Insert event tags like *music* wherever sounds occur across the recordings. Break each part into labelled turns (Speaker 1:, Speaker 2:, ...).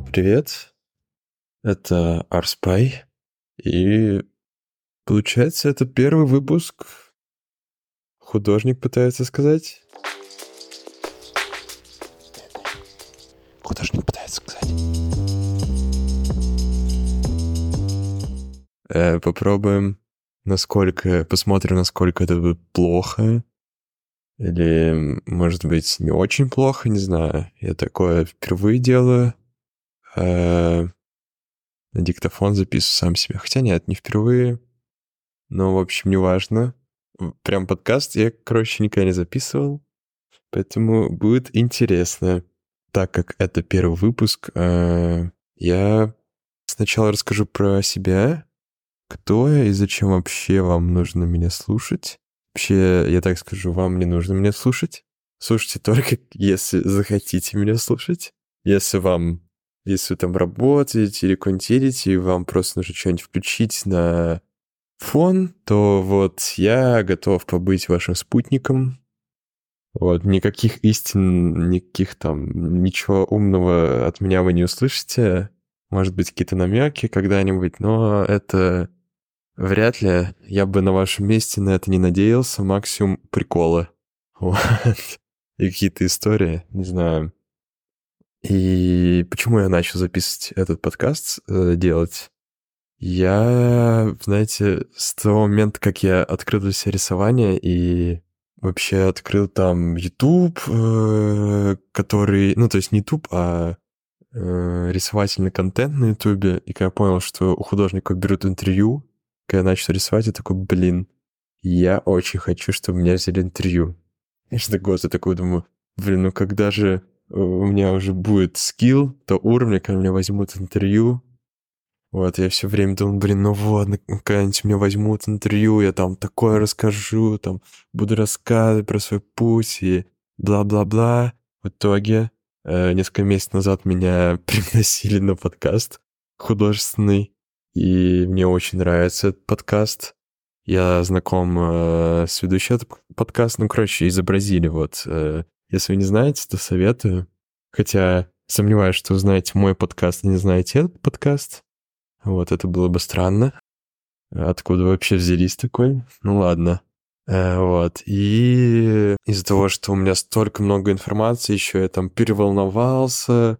Speaker 1: Привет, это Арспай, и получается, это первый выпуск. Художник пытается сказать. Художник пытается сказать. Э, попробуем, насколько, посмотрим, насколько это будет плохо. Или, может быть, не очень плохо, не знаю. Я такое впервые делаю. Э, на диктофон записываю сам себе. Хотя нет, не впервые. Но, в общем, неважно. Прям подкаст я, короче, никогда не записывал. Поэтому будет интересно. Так как это первый выпуск, э, я сначала расскажу про себя, кто я и зачем вообще вам нужно меня слушать. Вообще, я так скажу, вам не нужно меня слушать. Слушайте только, *laughs* если захотите меня слушать. Если вам, если вы там работаете или контентите, и вам просто нужно что-нибудь включить на фон, то вот я готов побыть вашим спутником. Вот, никаких истин, никаких там, ничего умного от меня вы не услышите. Может быть, какие-то намеки когда-нибудь, но это вряд ли. Я бы на вашем месте на это не надеялся. Максимум приколы. *laughs* Вот. И какие-то истории, не знаю. И почему я начал записывать этот подкаст, э, делать? Я, знаете, с того момента, как я открыл для себя рисование и вообще открыл там YouTube, э, который, ну, то есть не YouTube, а э, рисовательный контент на YouTube, и когда я понял, что у художников берут интервью, когда я начал рисовать, я такой, блин, я очень хочу, чтобы меня взяли интервью. И что год я такой думаю, блин, ну когда же у меня уже будет скилл, то уровня, когда меня возьмут интервью, вот, я все время думал, блин, ну вот, когда-нибудь меня возьмут интервью, я там такое расскажу, там, буду рассказывать про свой путь и бла-бла-бла. В итоге, э, несколько месяцев назад меня *laughs* пригласили на подкаст художественный, и мне очень нравится этот подкаст. Я знаком э, с ведущим этого подкаста, ну, короче, изобразили вот. Э, если вы не знаете, то советую. Хотя сомневаюсь, что вы знаете мой подкаст и не знаете этот подкаст. Вот, это было бы странно. Откуда вообще взялись такой? Ну ладно. Э, вот. И из-за того, что у меня столько много информации, еще я там переволновался,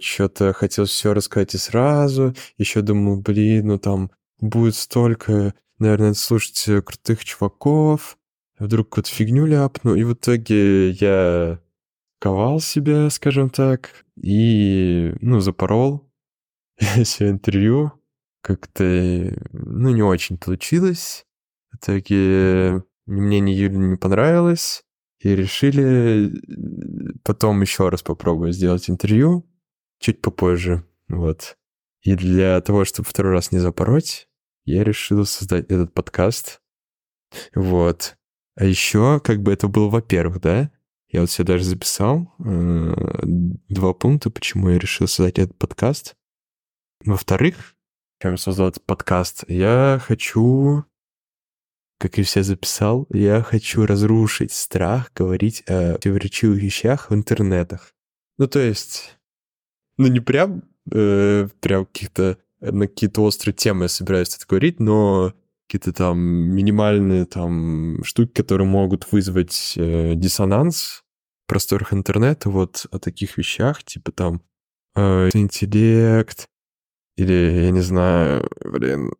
Speaker 1: что-то хотел все рассказать и сразу. Еще думал, блин, ну там будет столько, наверное, слушать крутых чуваков. Вдруг какую-то фигню ляпну. И в итоге я ковал себя, скажем так, и, ну, запорол *laughs* все интервью как-то, ну, не очень получилось. В итоге мне ни Юля не понравилось, и решили э, потом еще раз попробовать сделать интервью чуть попозже, вот. И для того, чтобы второй раз не запороть, я решил создать этот подкаст. Вот. А еще, как бы это было, во-первых, да, я вот себе даже записал э, два пункта, почему я решил создать этот подкаст. Во-вторых, чем я создал этот подкаст, я хочу, как и все записал, я хочу разрушить страх говорить о противоречивых вещах в интернетах. Ну, то есть, ну, не прям, э, прям каких-то, на какие-то острые темы я собираюсь это говорить, но какие-то там минимальные там штуки, которые могут вызвать э, диссонанс в просторах интернета, вот о таких вещах, типа там э, интеллект, или, я не знаю, блин,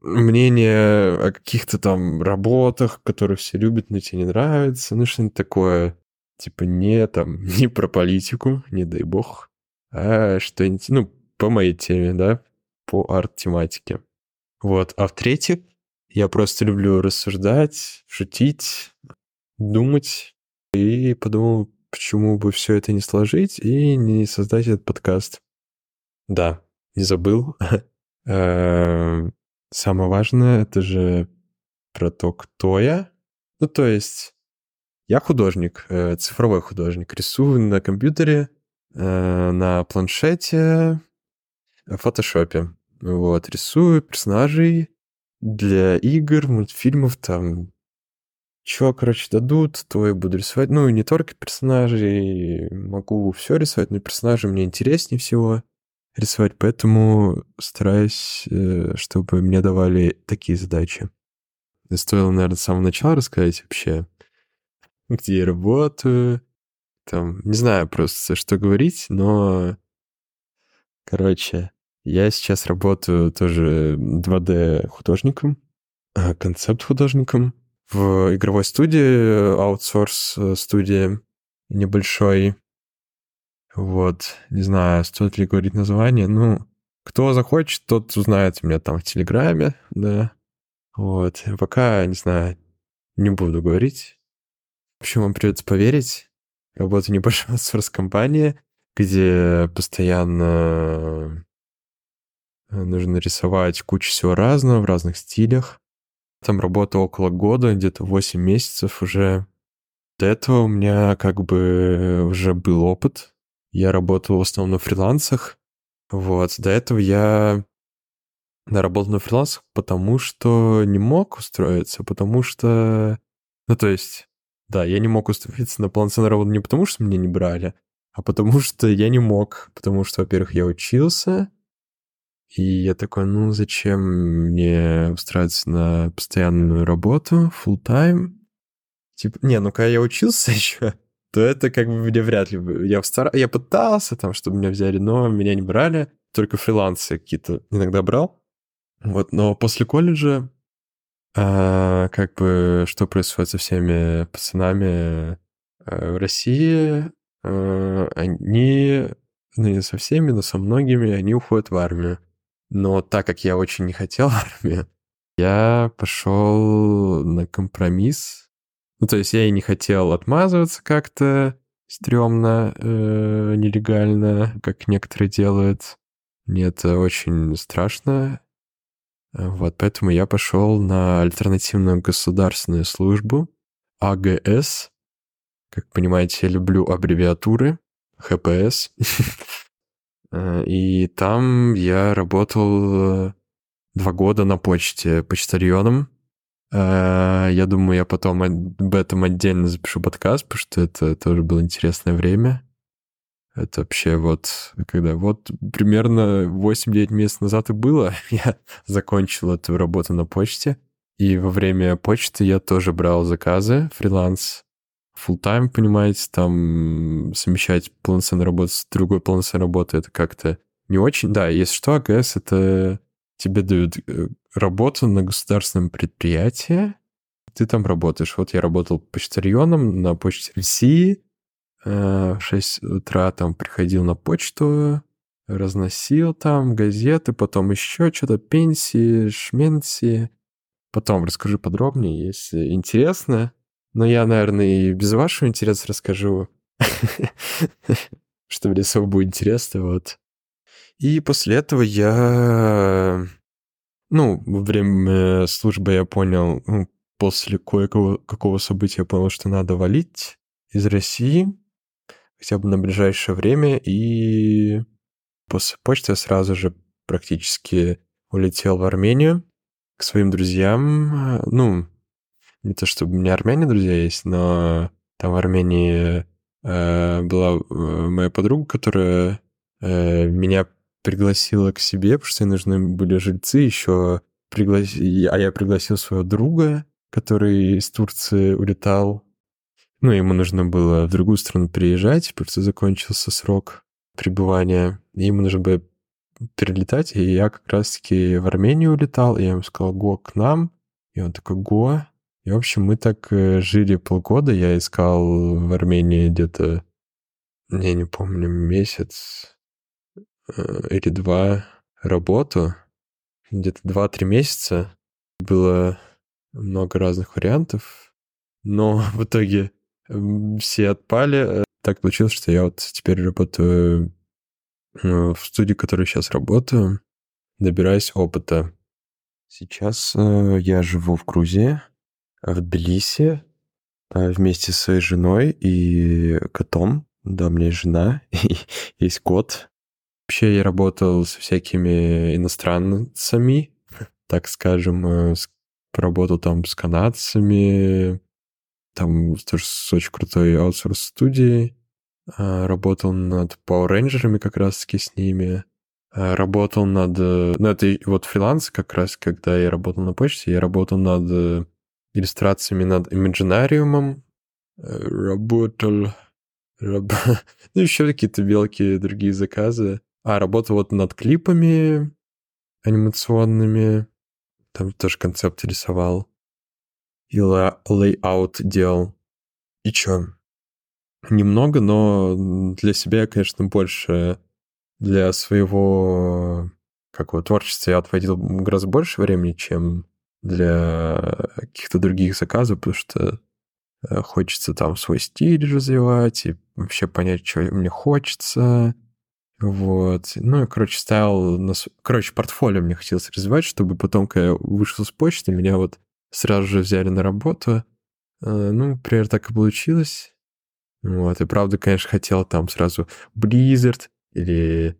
Speaker 1: мнение о каких-то там работах, которые все любят, но тебе не нравится, ну что-нибудь такое. Типа не там, *laughs* не про политику, не дай бог, а что-нибудь, ну, по моей теме, да, по арт-тематике. Вот. А в-третьих, я просто люблю рассуждать, шутить, думать. И подумал, почему бы все это не сложить и не создать этот подкаст. Да, не забыл. *laughs* Эм, самое важное, это же про то, кто я. Ну, то есть, я художник, э, цифровой художник. Рисую на компьютере, э, на планшете, в фотошопе. Вот, рисую персонажей для игр, мультфильмов, там, Чё, короче, дадут, то я буду рисовать. Ну, и не только персонажей, могу все рисовать, но персонажи мне интереснее всего рисовать, поэтому стараюсь, э, чтобы мне давали такие задачи. Стоило, наверное, с самого начала рассказать вообще, где я работаю, там, не знаю просто, что говорить, но, короче, я сейчас работаю тоже 2D-художником, а, концепт-художником в игровой студии, аутсорс-студии небольшой. Вот, не знаю, стоит ли говорить название. Ну, кто захочет, тот узнает меня там в Телеграме, да. Вот, пока, не знаю, не буду говорить. В общем, вам придется поверить. Работаю в небольшой аутсорс-компании, где постоянно нужно рисовать кучу всего разного в разных стилях. Там работа около года, где-то 8 месяцев уже. До этого у меня как бы уже был опыт. Я работал в основном на фрилансах. Вот, до этого я работал на фрилансах, потому что не мог устроиться, потому что... Ну, то есть, да, я не мог устроиться на полноценную работу не потому, что меня не брали, а потому *laughs* что я не мог. Потому что, во-первых, я учился, и я такой, ну зачем мне устраиваться на постоянную работу, full time? Типа, не, ну когда я учился *laughs* еще, то это как бы мне вряд ли... Я, стар... я пытался там, чтобы меня взяли, но меня не брали. Только фрилансы какие-то иногда брал. Вот, но после колледжа а, как бы что происходит со всеми пацанами а, в России? А, они, ну не со всеми, но со многими, они уходят в армию. Но так как я очень не хотел *laughs* армию, я пошел на компромисс. Ну, то есть я и не хотел отмазываться как-то стрёмно, э, нелегально, как некоторые делают. Мне это очень страшно. Вот, поэтому я пошел на альтернативную государственную службу, АГС. Как понимаете, я люблю аббревиатуры, ХПС. *laughs* Э, и там я работал э, два года на почте почтальоном. Э, я думаю, я потом об этом отдельно запишу подкаст, потому что это тоже было интересное время. Это вообще вот, когда вот примерно 8-9 месяцев назад и было, *laughs* я закончил эту работу на почте. И во время почты я тоже брал заказы, фриланс full time, понимаете, там совмещать полноценную работу с другой полноценной работой, это как-то не очень. Да, если что, АГС — это тебе дают э, работу на государственном предприятии, ты там работаешь. Вот я работал почтальоном на почте России, э, в 6 утра там приходил на почту, разносил там газеты, потом еще что-то, пенсии, шменси. Потом расскажу подробнее, если интересно. Но я, наверное, и без вашего интереса расскажу, *laughs* что мне особо будет интересно, вот. И после этого я... Ну, во время службы я понял, ну, после кое-какого какого события я понял, что надо валить из России хотя бы на ближайшее время, и после почты я сразу же практически улетел в Армению к своим друзьям. Ну, не то чтобы у меня армяне друзья есть, но там в Армении э, была э, моя подруга, которая э, меня пригласила к себе, потому что ей нужны были жильцы еще. Приглас... А я пригласил своего друга, который из Турции улетал. Ну, ему нужно было в другую страну приезжать, потому что закончился срок пребывания. Ему нужно было перелетать, и я как раз-таки в Армению улетал, и я ему сказал, го к нам. И он такой, го, и, в общем, мы так э, жили полгода. Я искал в Армении где-то, я не помню, месяц э, или два работу. Где-то два-три месяца. Было много разных вариантов. Но *laughs* в итоге все отпали. Так получилось, что я вот теперь работаю э, в студии, в которой сейчас работаю, добираюсь опыта. Сейчас я живу в Грузии, в Тбилиси а, вместе с своей женой и котом. Да, у меня есть жена, *laughs* и есть кот. Вообще я работал со всякими иностранцами, так скажем, э, поработал там с канадцами, там тоже с очень крутой аутсорс-студией. А, работал над Power Rangers как раз-таки с ними. Работал над... Ну, это вот фриланс как раз, когда я работал на почте, я работал над э, иллюстрациями над Imaginarium. Э, работал... Раб... *laughs* ну, еще какие-то мелкие другие заказы. А, работал вот над клипами анимационными. Там тоже концепт рисовал. И layout делал. И чё? Немного, но для себя я, конечно, больше для своего какого творчества я отводил гораздо больше времени, чем для каких-то других заказов, потому что э, хочется там свой стиль развивать и вообще понять, что мне хочется. Вот. Ну, и, короче, ставил... На... Короче, портфолио мне хотелось развивать, чтобы потом, когда я вышел с почты, меня вот сразу же взяли на работу. Э, ну, например, так и получилось. Вот, и правда, конечно, хотел там сразу Blizzard или...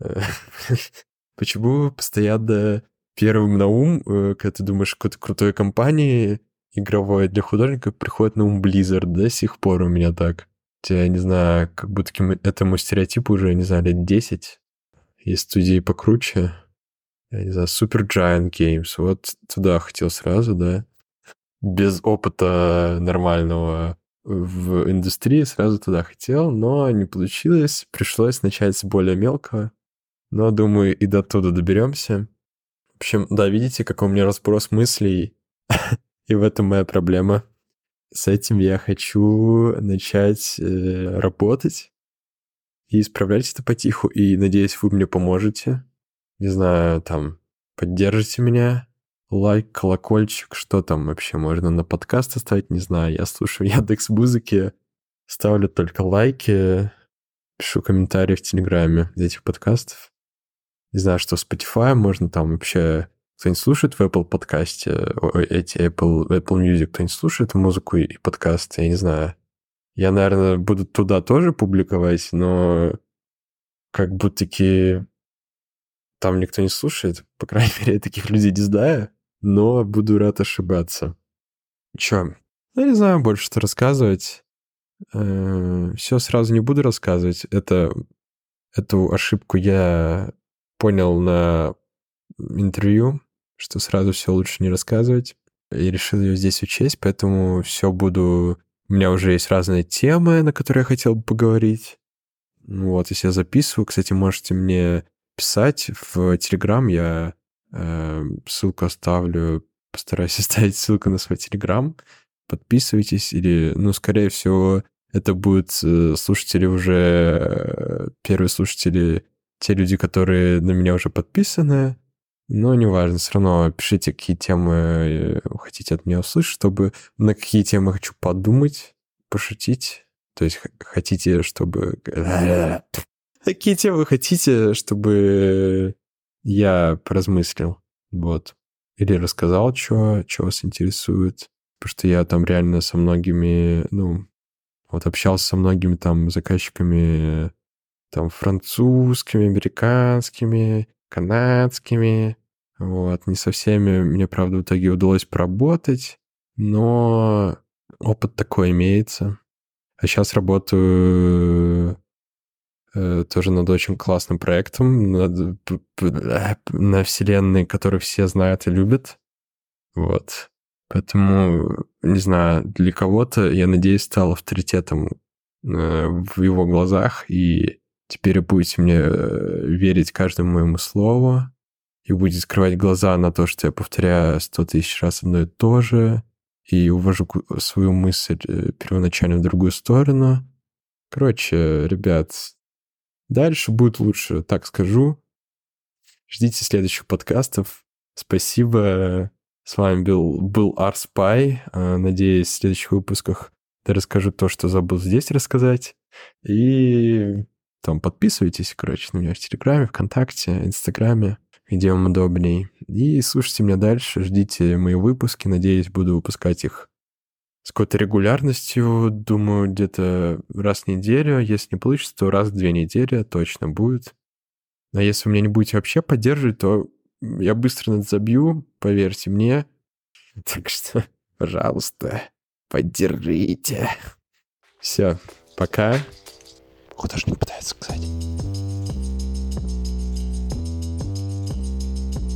Speaker 1: Э, *laughs* почему постоянно первым на ум, э, когда ты думаешь какой-то крутой компании игровой для художника, приходит на ум Blizzard до сих пор у меня так. Я не знаю, как будто этому стереотипу уже, не знаю, лет 10. Есть студии покруче. Я не знаю, Super Giant Games. Вот туда хотел сразу, да. Без опыта нормального в индустрии сразу туда хотел, но не получилось. Пришлось начать с более мелкого. Но, думаю, и до туда доберемся. В общем, да, видите, какой у меня разброс мыслей. *laughs* и в этом моя проблема. С этим я хочу начать э, работать и исправлять это потиху. И надеюсь, вы мне поможете. Не знаю, там, поддержите меня, лайк, колокольчик, что там вообще можно на подкаст оставить, не знаю. Я слушаю *laughs* Яндекс Музыки, ставлю только лайки, пишу комментарии в Телеграме для этих подкастов. Не знаю, что Spotify можно там вообще... Кто-нибудь слушает в Apple подкасте, эти Apple, Apple Music, кто-нибудь слушает музыку и подкасты, я не знаю. Я, наверное, буду туда тоже публиковать, но как будто-таки там никто не слушает. По крайней мере, я таких людей не знаю но буду рад ошибаться. Чё? Я не знаю больше, что рассказывать. Э, Все сразу не буду рассказывать. Это, эту ошибку я понял на интервью, что сразу все лучше не рассказывать. И решил ее здесь учесть, поэтому все буду... У меня уже есть разные темы, на которые я хотел бы поговорить. Вот, если я записываю, кстати, можете мне писать в Телеграм, я Эм, ссылку оставлю. Постараюсь *laughs* оставить ссылку на свой Телеграм. Подписывайтесь или, ну, скорее всего, это будут э, слушатели уже, э, первые слушатели, те люди, которые на меня уже подписаны. Но неважно, все равно пишите, какие темы э, хотите от меня услышать, чтобы на какие темы хочу подумать, пошутить. То есть хотите, чтобы... *laughs* Какие темы хотите, чтобы я поразмыслил, вот. Или рассказал, что, что вас интересует. Потому что я там реально со многими, ну, вот общался со многими там заказчиками, там, французскими, американскими, канадскими. Вот, не со всеми мне, правда, в итоге удалось поработать, но опыт такой имеется. А сейчас работаю Э, тоже над очень классным проектом, над, на вселенной, которую все знают и любят. Вот. Поэтому, не знаю, для кого-то, я надеюсь, стал авторитетом э, в его глазах, и теперь будете мне э, верить каждому моему слову, и будете скрывать глаза на то, что я повторяю сто тысяч раз одно и то же, и увожу свою мысль первоначально в другую сторону. Короче, ребят, Дальше будет лучше, так скажу. Ждите следующих подкастов. Спасибо. С вами был, был Арспай. Надеюсь, в следующих выпусках я расскажу то, что забыл здесь рассказать. И там подписывайтесь, короче, на меня в Телеграме, ВКонтакте, Инстаграме, где вам удобней. И слушайте меня дальше, ждите мои выпуски. Надеюсь, буду выпускать их с какой-то регулярностью, думаю, где-то раз в неделю. Если не получится, то раз в две недели точно будет. А если вы меня не будете вообще поддерживать, то я быстро забью, поверьте мне. *laughs* Так что, пожалуйста, поддержите. Все, пока художник пытается сказать.